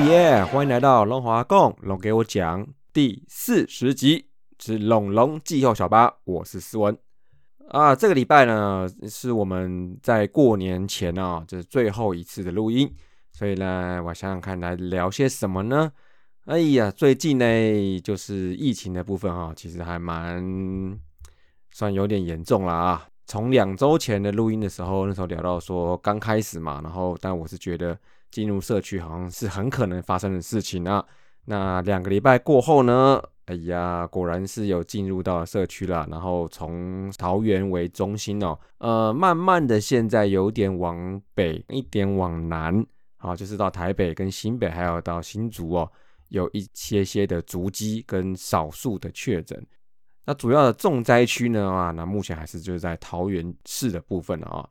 耶！欢迎来到龙华共龙给我讲第四十集之龙龙季后小巴，我是思文啊。这个礼拜呢是我们在过年前啊，这是最后一次的录音，所以呢，我想想看来聊些什么呢？哎呀，最近呢就是疫情的部分哈，其实还蛮算有点严重了啊。从两周前的录音的时候，那时候聊到说刚开始嘛，然后但我是觉得。进入社区好像是很可能发生的事情啊。那两个礼拜过后呢？哎呀，果然是有进入到社区了。然后从桃园为中心哦，呃，慢慢的现在有点往北，一点往南，好，就是到台北跟新北，还有到新竹哦，有一些些的足迹跟少数的确诊。那主要的重灾区呢啊，那目前还是就是在桃园市的部分了啊。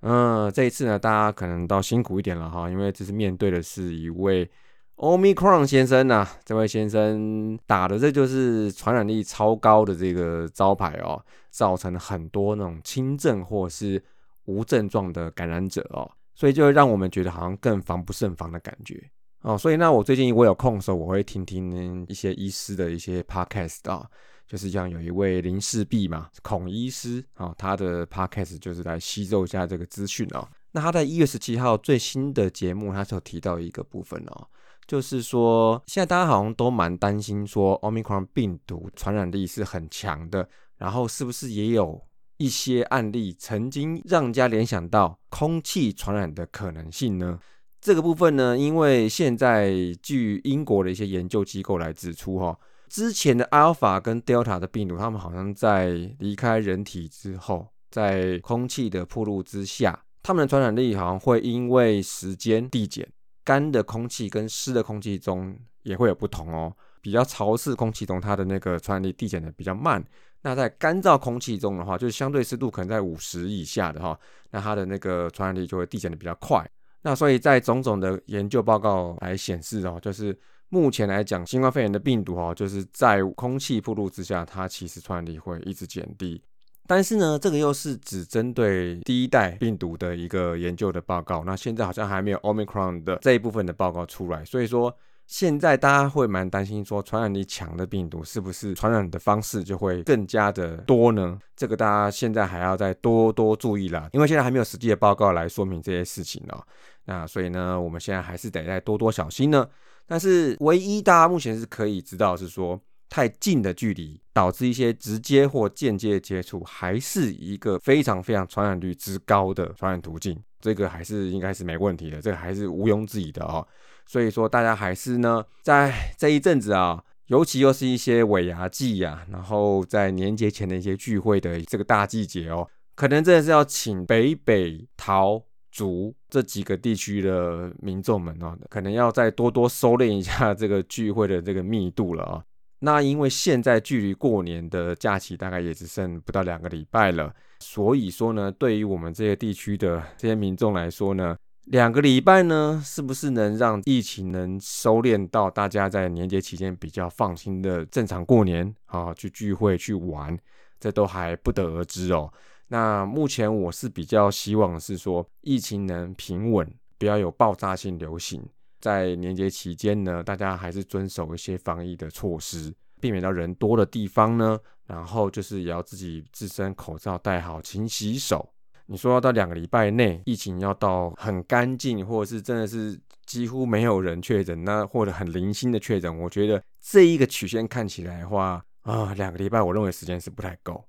嗯，这一次呢，大家可能都辛苦一点了哈，因为这是面对的是一位 Omicron 先生呐。这位先生打的这就是传染力超高的这个招牌哦，造成很多那种轻症或是无症状的感染者哦，所以就会让我们觉得好像更防不胜防的感觉哦。所以呢，我最近我有空的时候，我会听听一些医师的一些 podcast 啊。就是像有一位林世璧嘛，孔医师啊，他的 podcast 就是来吸收一下这个资讯哦。那他在一月十七号最新的节目，他就提到一个部分哦，就是说现在大家好像都蛮担心说，omicron 病毒传染力是很强的，然后是不是也有一些案例曾经让家联想到空气传染的可能性呢？这个部分呢，因为现在据英国的一些研究机构来指出哈。之前的阿尔法跟德尔塔的病毒，他们好像在离开人体之后，在空气的铺露之下，他们的传染力好像会因为时间递减，干的空气跟湿的空气中也会有不同哦。比较潮湿空气中，它的那个传染力递减的比较慢；那在干燥空气中的话，就是相对湿度可能在五十以下的哈，那它的那个传染力就会递减的比较快。那所以在种种的研究报告来显示哦，就是。目前来讲，新冠肺炎的病毒哈，就是在空气铺露之下，它其实传染力会一直减低。但是呢，这个又是只针对第一代病毒的一个研究的报告。那现在好像还没有 Omicron 的这一部分的报告出来，所以说现在大家会蛮担心，说传染力强的病毒是不是传染的方式就会更加的多呢？这个大家现在还要再多多注意啦，因为现在还没有实际的报告来说明这些事情哦。那所以呢，我们现在还是得再多多小心呢。但是唯一大家目前是可以知道是说，太近的距离导致一些直接或间接的接触，还是一个非常非常传染率之高的传染途径。这个还是应该是没问题的，这个还是毋庸置疑的哦。所以说大家还是呢，在这一阵子啊，尤其又是一些尾牙季呀，然后在年节前的一些聚会的这个大季节哦，可能真的是要请北北桃。族这几个地区的民众们哦，可能要再多多收敛一下这个聚会的这个密度了啊。那因为现在距离过年的假期大概也只剩不到两个礼拜了，所以说呢，对于我们这些地区的这些民众来说呢，两个礼拜呢，是不是能让疫情能收敛到大家在年节期间比较放心的正常过年啊，去聚会去玩，这都还不得而知哦。那目前我是比较希望是说疫情能平稳，不要有爆炸性流行。在年节期间呢，大家还是遵守一些防疫的措施，避免到人多的地方呢。然后就是也要自己自身口罩戴好，勤洗手。你说要到两个礼拜内疫情要到很干净，或者是真的是几乎没有人确诊，那或者很零星的确诊，我觉得这一个曲线看起来的话啊，两个礼拜我认为时间是不太够。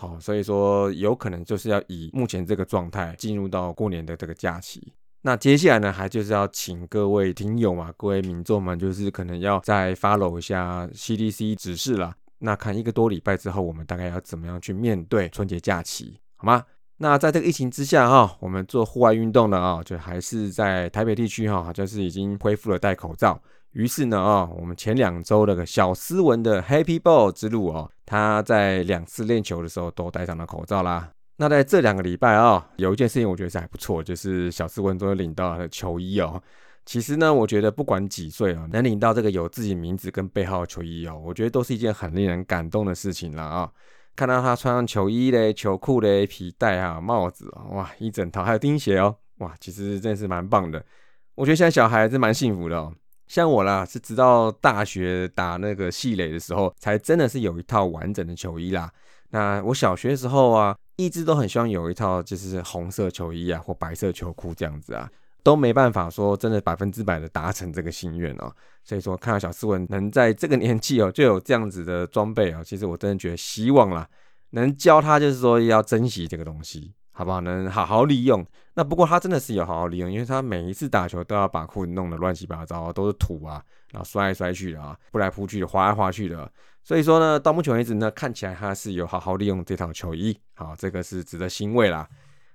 好，所以说有可能就是要以目前这个状态进入到过年的这个假期。那接下来呢，还就是要请各位听友嘛，各位民众们，就是可能要再 follow 一下 CDC 指示啦。那看一个多礼拜之后，我们大概要怎么样去面对春节假期，好吗？那在这个疫情之下哈，我们做户外运动的啊，就还是在台北地区哈，就是已经恢复了戴口罩。于是呢，啊，我们前两周那个小斯文的 Happy Ball 之路哦，他在两次练球的时候都戴上了口罩啦。那在这两个礼拜啊，有一件事情我觉得是还不错，就是小斯文终于领到了球衣哦。其实呢，我觉得不管几岁哦，能领到这个有自己名字跟背号的球衣哦，我觉得都是一件很令人感动的事情了啊。看到他穿上球衣嘞、球裤嘞、皮带啊、帽子哇，一整套还有钉鞋哦，哇，其实真的是蛮棒的。我觉得现在小孩还是蛮幸福的哦。像我啦，是直到大学打那个系垒的时候，才真的是有一套完整的球衣啦。那我小学的时候啊，一直都很希望有一套就是红色球衣啊，或白色球裤这样子啊，都没办法说真的百分之百的达成这个心愿哦。所以说，看到小斯文能在这个年纪哦就有这样子的装备哦，其实我真的觉得希望啦，能教他就是说要珍惜这个东西。好不好？能好好利用。那不过他真的是有好好利用，因为他每一次打球都要把裤子弄得乱七八糟，都是土啊，然后摔来摔去的啊，扑来扑去的，滑来滑去的。所以说呢，到目前为止呢，看起来他是有好好利用这套球衣。好，这个是值得欣慰啦。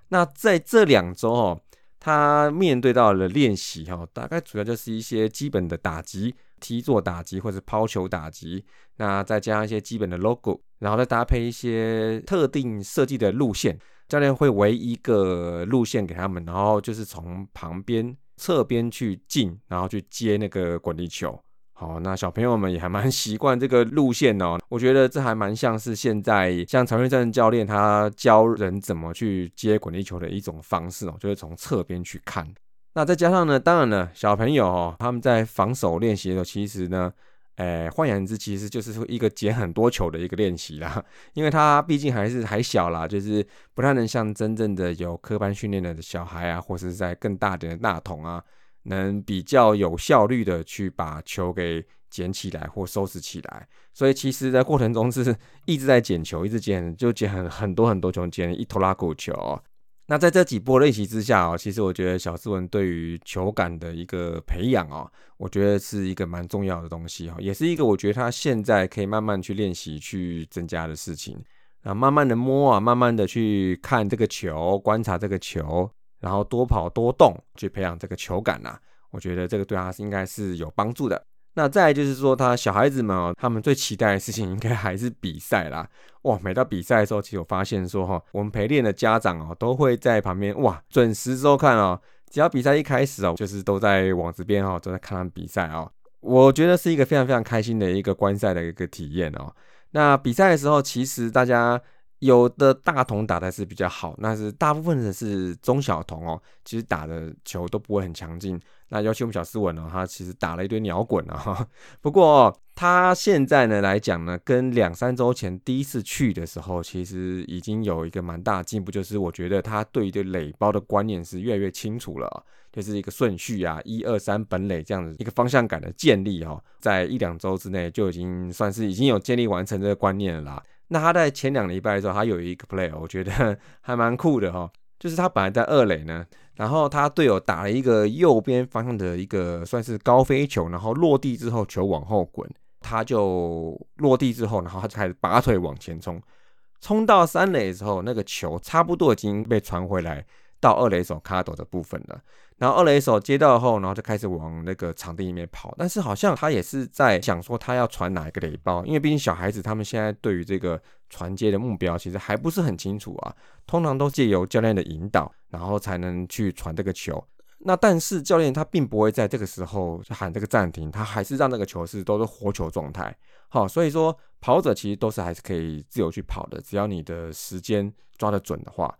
那在这两周哦，他面对到了练习哈，大概主要就是一些基本的打击、踢座打击或者抛球打击，那再加上一些基本的 logo，然后再搭配一些特定设计的路线。教练会围一个路线给他们，然后就是从旁边侧边去进，然后去接那个滚地球。好，那小朋友们也还蛮习惯这个路线哦。我觉得这还蛮像是现在像曹瑞正教练他教人怎么去接滚地球的一种方式哦，就是从侧边去看。那再加上呢，当然了，小朋友哦，他们在防守练习的时候，其实呢。诶，换言之，其实就是说一个捡很多球的一个练习啦。因为他毕竟还是还小啦，就是不太能像真正的有科班训练的小孩啊，或是在更大点的大童啊，能比较有效率的去把球给捡起来或收拾起来。所以其实，在过程中是 一直在捡球，一直捡，就捡很很多很多球，捡一头拉骨球。那在这几波练习之下哦，其实我觉得小斯文对于球感的一个培养哦，我觉得是一个蛮重要的东西哈，也是一个我觉得他现在可以慢慢去练习去增加的事情啊，慢慢的摸啊，慢慢的去看这个球，观察这个球，然后多跑多动，去培养这个球感呐，我觉得这个对他应该是有帮助的。那再就是说，他小孩子们哦，他们最期待的事情应该还是比赛啦。哇，每到比赛的时候，其实我发现说哈，我们陪练的家长哦，都会在旁边哇，准时收看哦。只要比赛一开始哦，就是都在网子边哦，都在看他们比赛哦。我觉得是一个非常非常开心的一个观赛的一个体验哦。那比赛的时候，其实大家。有的大童打的是比较好，那是大部分的是中小童哦，其实打的球都不会很强劲。那尤其我们小斯文呢，他其实打了一堆鸟滚啊。哈。不过他现在呢来讲呢，跟两三周前第一次去的时候，其实已经有一个蛮大进步，就是我觉得他对于垒包的观念是越来越清楚了，就是一个顺序啊，一二三本垒这样子一个方向感的建立哈，在一两周之内就已经算是已经有建立完成这个观念了啦。那他在前两礼拜的时候，他有一个 play，我觉得 还蛮酷的哈。就是他本来在二垒呢，然后他队友打了一个右边方向的一个算是高飞球，然后落地之后球往后滚，他就落地之后，然后他就开始拔腿往前冲，冲到三垒的时候，那个球差不多已经被传回来到二垒手卡斗的部分了。然后二垒手接到后，然后就开始往那个场地里面跑，但是好像他也是在想说他要传哪一个雷包，因为毕竟小孩子他们现在对于这个传接的目标其实还不是很清楚啊，通常都借由教练的引导，然后才能去传这个球。那但是教练他并不会在这个时候喊这个暂停，他还是让那个球是都是活球状态。好，所以说跑者其实都是还是可以自由去跑的，只要你的时间抓得准的话。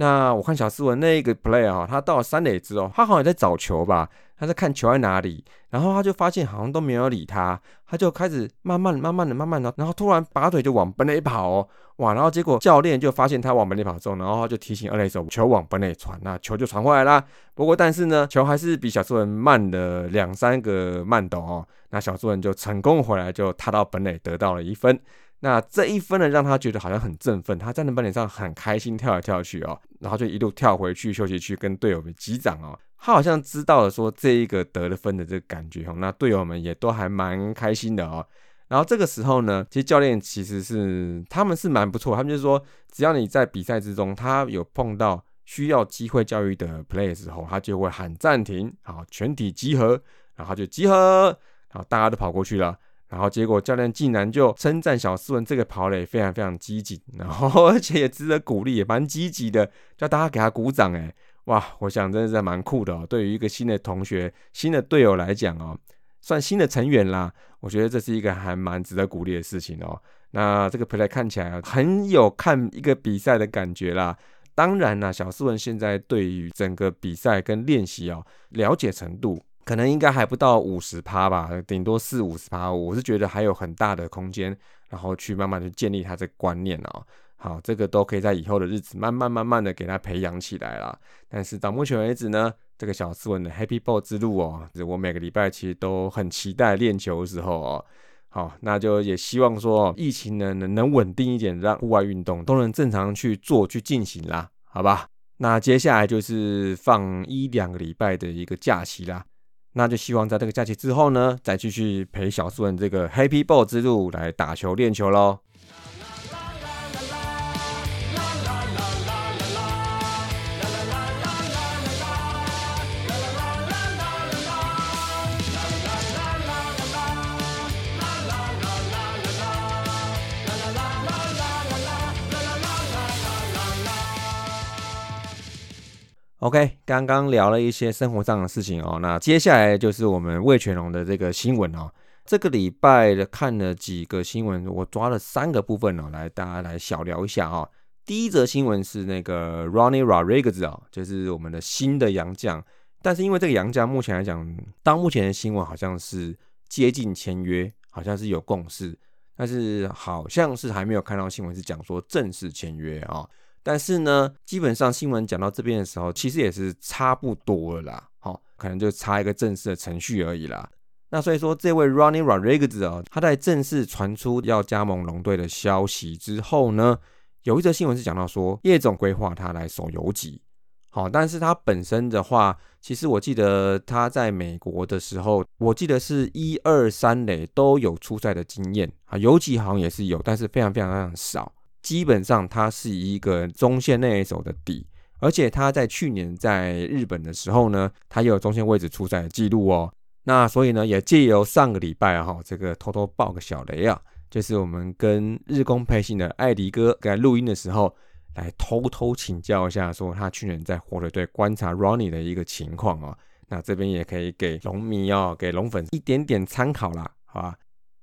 那我看小斯文那个 play 啊，他到了三垒之后，他好像也在找球吧，他在看球在哪里，然后他就发现好像都没有理他，他就开始慢慢慢慢的、慢慢的，然后突然拔腿就往本垒跑哦，哇！然后结果教练就发现他往本垒跑之后，然后他就提醒二垒手球往本垒传，那球就传回来啦。不过但是呢，球还是比小斯文慢了两三个慢斗哦，那小斯文就成功回来，就踏到本垒得到了一分。那这一分呢，让他觉得好像很振奋，他站在板脸上很开心，跳来跳去哦，然后就一路跳回去休息区跟队友们击掌哦。他好像知道了说这一个得了分的这个感觉哦，那队友们也都还蛮开心的哦。然后这个时候呢，其实教练其实是他们是蛮不错，他们就是说，只要你在比赛之中，他有碰到需要机会教育的 play 的时候，他就会喊暂停，好，全体集合，然后就集合，然后大家都跑过去了。然后结果教练竟然就称赞小斯文这个跑垒非常非常积极，然后 而且也值得鼓励，也蛮积极的，叫大家给他鼓掌哎，哇，我想真的是蛮酷的哦。对于一个新的同学、新的队友来讲哦，算新的成员啦，我觉得这是一个还蛮值得鼓励的事情哦。那这个 play 看起来很有看一个比赛的感觉啦。当然啦，小斯文现在对于整个比赛跟练习哦了解程度。可能应该还不到五十趴吧，顶多四五十趴。我是觉得还有很大的空间，然后去慢慢的建立他这个观念哦。好，这个都可以在以后的日子慢慢慢慢的给他培养起来啦。但是到目前为止呢，这个小斯文的 Happy Ball 之路哦，我每个礼拜其实都很期待练球的时候哦。好，那就也希望说疫情呢能能稳定一点，让户外运动都能正常去做去进行啦，好吧？那接下来就是放一两个礼拜的一个假期啦。那就希望在这个假期之后呢，再继续陪小树人这个 Happy Ball 之路来打球练球喽。OK，刚刚聊了一些生活上的事情哦，那接下来就是我们魏全龙的这个新闻哦。这个礼拜的看了几个新闻，我抓了三个部分哦，来大家来小聊一下哈。第一则新闻是那个 Ronnie Rodriguez 哦，就是我们的新的洋将，但是因为这个洋将目前来讲，到目前的新闻好像是接近签约，好像是有共识，但是好像是还没有看到新闻是讲说正式签约啊。但是呢，基本上新闻讲到这边的时候，其实也是差不多了啦，好，可能就差一个正式的程序而已啦。那所以说，这位 Ronnie Rodriguez 哦，他在正式传出要加盟龙队的消息之后呢，有一则新闻是讲到说，叶总规划他来守游击，好，但是他本身的话，其实我记得他在美国的时候，我记得是一二三垒都有出赛的经验啊，游击好像也是有，但是非常非常非常少。基本上他是一个中线内手的底，而且他在去年在日本的时候呢，他也有中线位置出赛的记录哦。那所以呢，也借由上个礼拜哈，这个偷偷爆个小雷啊，就是我们跟日工配信的艾迪哥在录音的时候，来偷偷请教一下，说他去年在火腿队观察 Ronnie 的一个情况哦。那这边也可以给龙迷哦，给龙粉一点点参考啦，好吧？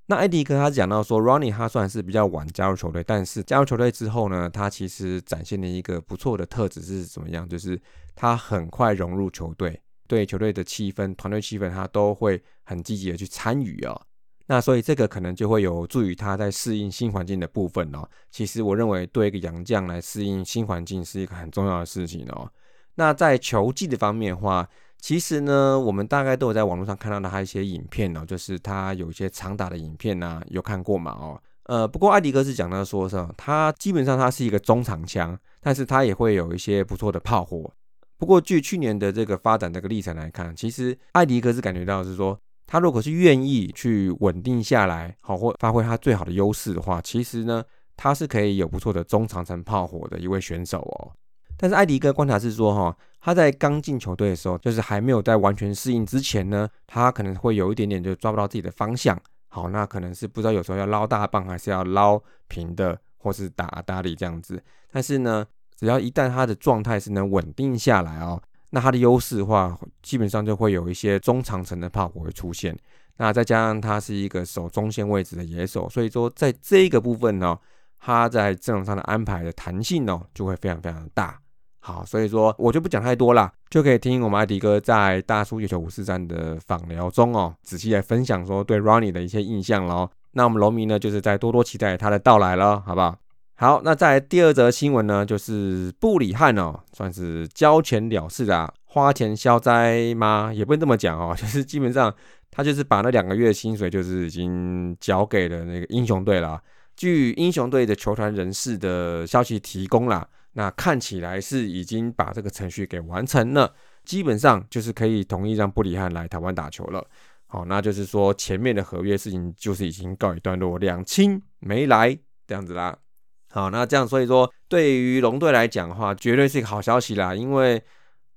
那艾迪哥他讲到说，Ronnie 他算是比较晚加入球队，但是加入球队之后呢，他其实展现了一个不错的特质是怎么样？就是他很快融入球队，对球队的气氛、团队气氛，他都会很积极的去参与哦。那所以这个可能就会有助于他在适应新环境的部分哦。其实我认为对一个洋将来适应新环境是一个很重要的事情哦。那在球技的方面的话，其实呢，我们大概都有在网络上看到他一些影片哦，就是他有一些长打的影片呐，有看过嘛？哦，呃，不过艾迪哥是讲到说，是他基本上他是一个中长枪，但是他也会有一些不错的炮火。不过，据去年的这个发展这个历程来看，其实艾迪哥是感觉到是说，他如果是愿意去稳定下来，好或发挥他最好的优势的话，其实呢，他是可以有不错的中长程炮火的一位选手哦。但是艾迪哥观察是说，哈，他在刚进球队的时候，就是还没有在完全适应之前呢，他可能会有一点点就抓不到自己的方向。好，那可能是不知道有时候要捞大棒还是要捞平的，或是打打理这样子。但是呢，只要一旦他的状态是能稳定下来哦，那他的优势的话，基本上就会有一些中长程的炮火会出现。那再加上他是一个守中线位置的野手，所以说在这个部分呢，他在阵容上的安排的弹性哦，就会非常非常的大。好，所以说我就不讲太多了，就可以听我们艾迪哥在大叔月球五四三的访聊中哦，仔细来分享说对 Ronnie 的一些印象喽。那我们龙迷呢，就是在多多期待他的到来了，好不好？好，那在第二则新闻呢，就是布里汉哦，算是交钱了事啊，花钱消灾吗？也不能这么讲哦，就是基本上他就是把那两个月薪水就是已经交给了那个英雄队了。据英雄队的球团人士的消息提供啦。那看起来是已经把这个程序给完成了，基本上就是可以同意让布里汉来台湾打球了。好，那就是说前面的合约事情就是已经告一段落，两清没来这样子啦。好，那这样所以说对于龙队来讲的话，绝对是一个好消息啦，因为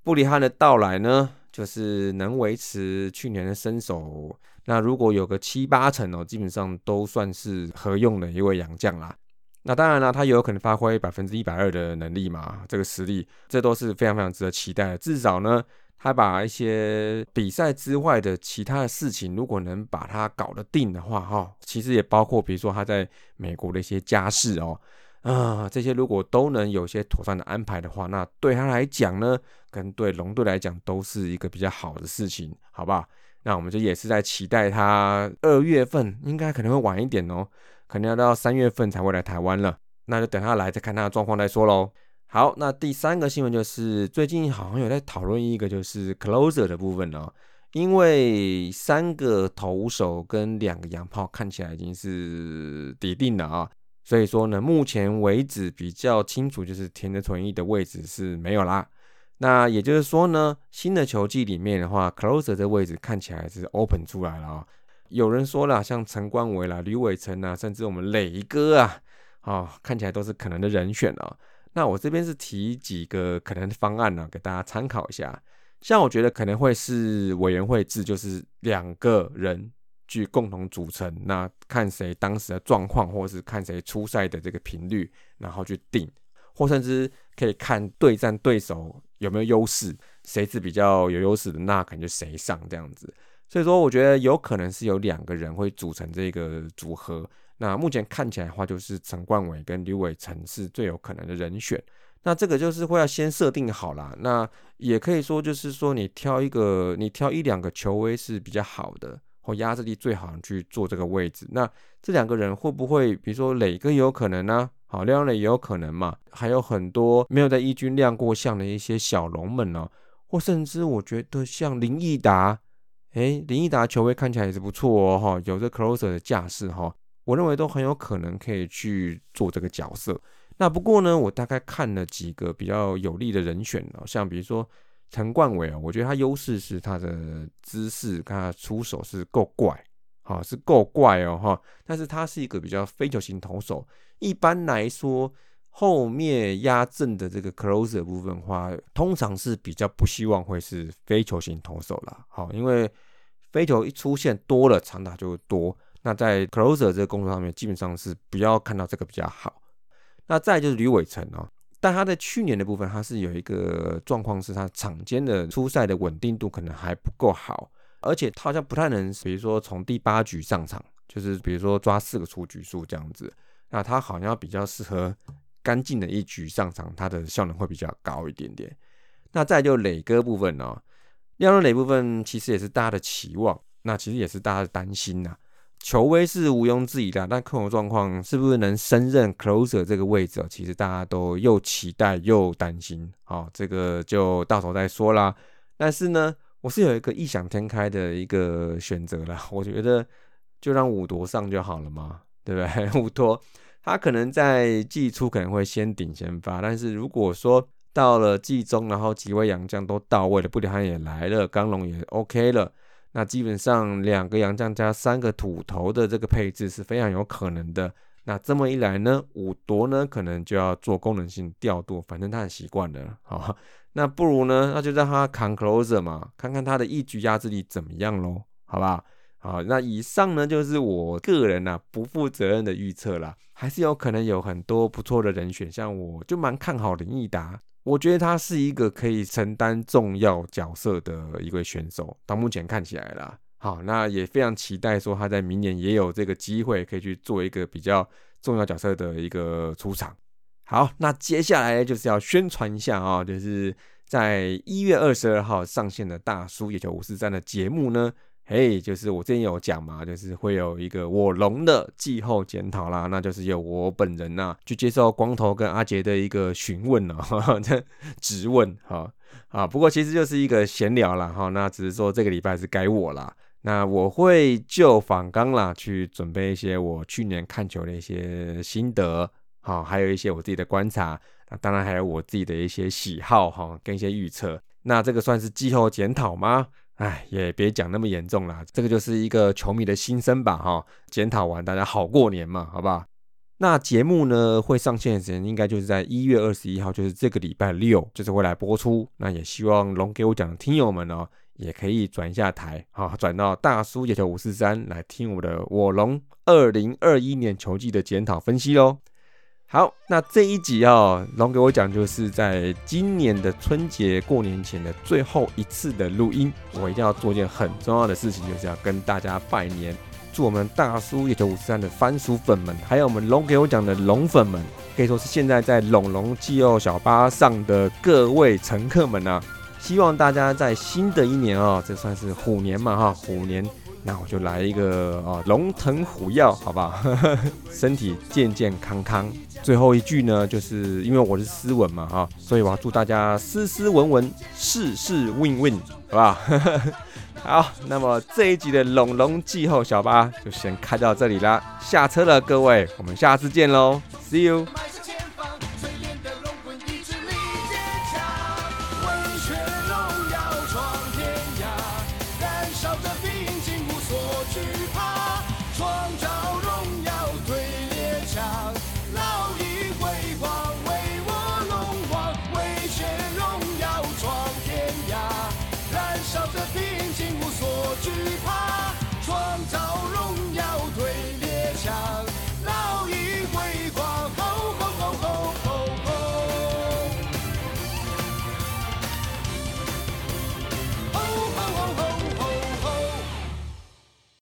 布里汉的到来呢，就是能维持去年的身手，那如果有个七八成哦，基本上都算是合用的一位洋将啦。那当然了，他有可能发挥百分之一百二的能力嘛？这个实力，这都是非常非常值得期待的。至少呢，他把一些比赛之外的其他的事情，如果能把它搞得定的话，哈，其实也包括比如说他在美国的一些家事哦，啊，这些如果都能有些妥善的安排的话，那对他来讲呢，跟对龙队来讲都是一个比较好的事情，好不好？那我们就也是在期待他二月份，应该可能会晚一点哦，可能要到三月份才会来台湾了。那就等他来再看他的状况再说喽。好，那第三个新闻就是最近好像有在讨论一个就是 closer 的部分哦，因为三个投手跟两个洋炮看起来已经是底定了啊，所以说呢，目前为止比较清楚就是田泽纯一的位置是没有啦。那也就是说呢，新的球季里面的话，closer 这位置看起来是 open 出来了啊。有人说了，像陈冠伟啦、吕伟成啊，甚至我们磊哥啊，啊，看起来都是可能的人选啊。那我这边是提几个可能的方案呢，给大家参考一下。像我觉得可能会是委员会制，就是两个人去共同组成，那看谁当时的状况，或是看谁出赛的这个频率，然后去定，或甚至可以看对战对手有没有优势，谁是比较有优势的，那可能就谁上这样子。所以说，我觉得有可能是有两个人会组成这个组合。那目前看起来的话，就是陈冠伟跟刘伟成是最有可能的人选。那这个就是会要先设定好啦。那也可以说，就是说你挑一个，你挑一两个球威是比较好的，或压制力最好去做这个位置。那这两个人会不会，比如说磊哥有可能呢？好，廖磊也有可能嘛？还有很多没有在一军亮过相的一些小龙们哦，或甚至我觉得像林毅达，诶，林毅达球威看起来也是不错哦，哈，有着 closer 的架势哈。我认为都很有可能可以去做这个角色。那不过呢，我大概看了几个比较有利的人选哦，像比如说陈冠伟啊，我觉得他优势是他的姿势，他出手是够怪，好是够怪哦哈。但是他是一个比较非球型投手，一般来说后面压阵的这个 closer 部分的话，通常是比较不希望会是非球型投手了，好，因为非球一出现多了，长打就多。那在 closer 这个工作上面，基本上是不要看到这个比较好。那再就是吕伟成哦，但他在去年的部分，他是有一个状况，是他场间的出赛的稳定度可能还不够好，而且他好像不太能，比如说从第八局上场，就是比如说抓四个出局数这样子。那他好像比较适合干净的一局上场，他的效能会比较高一点点。那再就磊哥部分哦，亮亮磊部分其实也是大家的期望，那其实也是大家的担心呐。球威是毋庸置疑的，但客观状况是不是能升任 closer 这个位置其实大家都又期待又担心。好，这个就到时候再说啦。但是呢，我是有一个异想天开的一个选择啦。我觉得就让五夺上就好了嘛，对不对？五夺他可能在季初可能会先顶先发，但是如果说到了季中，然后几位洋将都到位了，布里汉也来了，刚龙也 OK 了。那基本上两个洋将加三个土头的这个配置是非常有可能的。那这么一来呢，五夺呢可能就要做功能性调度，反正他很习惯了。好，那不如呢，那就让他扛 closer 嘛，看看他的一局压制力怎么样喽，好吧好？那以上呢就是我个人呐不负责任的预测啦，还是有可能有很多不错的人选，像我就蛮看好林毅达。我觉得他是一个可以承担重要角色的一位选手，到目前看起来啦，好，那也非常期待说他在明年也有这个机会可以去做一个比较重要角色的一个出场。好，那接下来就是要宣传一下啊，就是在一月二十二号上线的大叔野球五四三的节目呢。嘿，就是我之前有讲嘛，就是会有一个我龙的季后检讨啦，那就是由我本人呐去接受光头跟阿杰的一个询问了，这质问哈啊，不过其实就是一个闲聊啦哈，那只是说这个礼拜是该我啦，那我会就访纲啦去准备一些我去年看球的一些心得，好，还有一些我自己的观察，那当然还有我自己的一些喜好哈，跟一些预测，那这个算是季后检讨吗？哎，也别讲那么严重啦，这个就是一个球迷的心声吧，哈。检讨完，大家好过年嘛，好不好？那节目呢会上线的时间应该就是在一月二十一号，就是这个礼拜六，就是会来播出。那也希望龙给我讲的听友们哦，也可以转一下台，哈，转到大叔野球五四三来听我的我龙二零二一年球季的检讨分析喽。好，那这一集啊，龙给我讲，就是在今年的春节过年前的最后一次的录音，我一定要做一件很重要的事情，就是要跟大家拜年，祝我们大叔野球五十三的番薯粉们，还有我们龙给我讲的龙粉们，可以说是现在在龙龙季后小巴上的各位乘客们啊，希望大家在新的一年哦，这算是虎年嘛哈，虎年，那我就来一个啊龙腾虎跃，好不好？身体健健康康。最后一句呢，就是因为我是斯文嘛哈，所以我要祝大家斯斯文文，事事 win win，好不好？好，那么这一集的龙龙季后小巴就先开到这里啦，下车了各位，我们下次见喽，See you。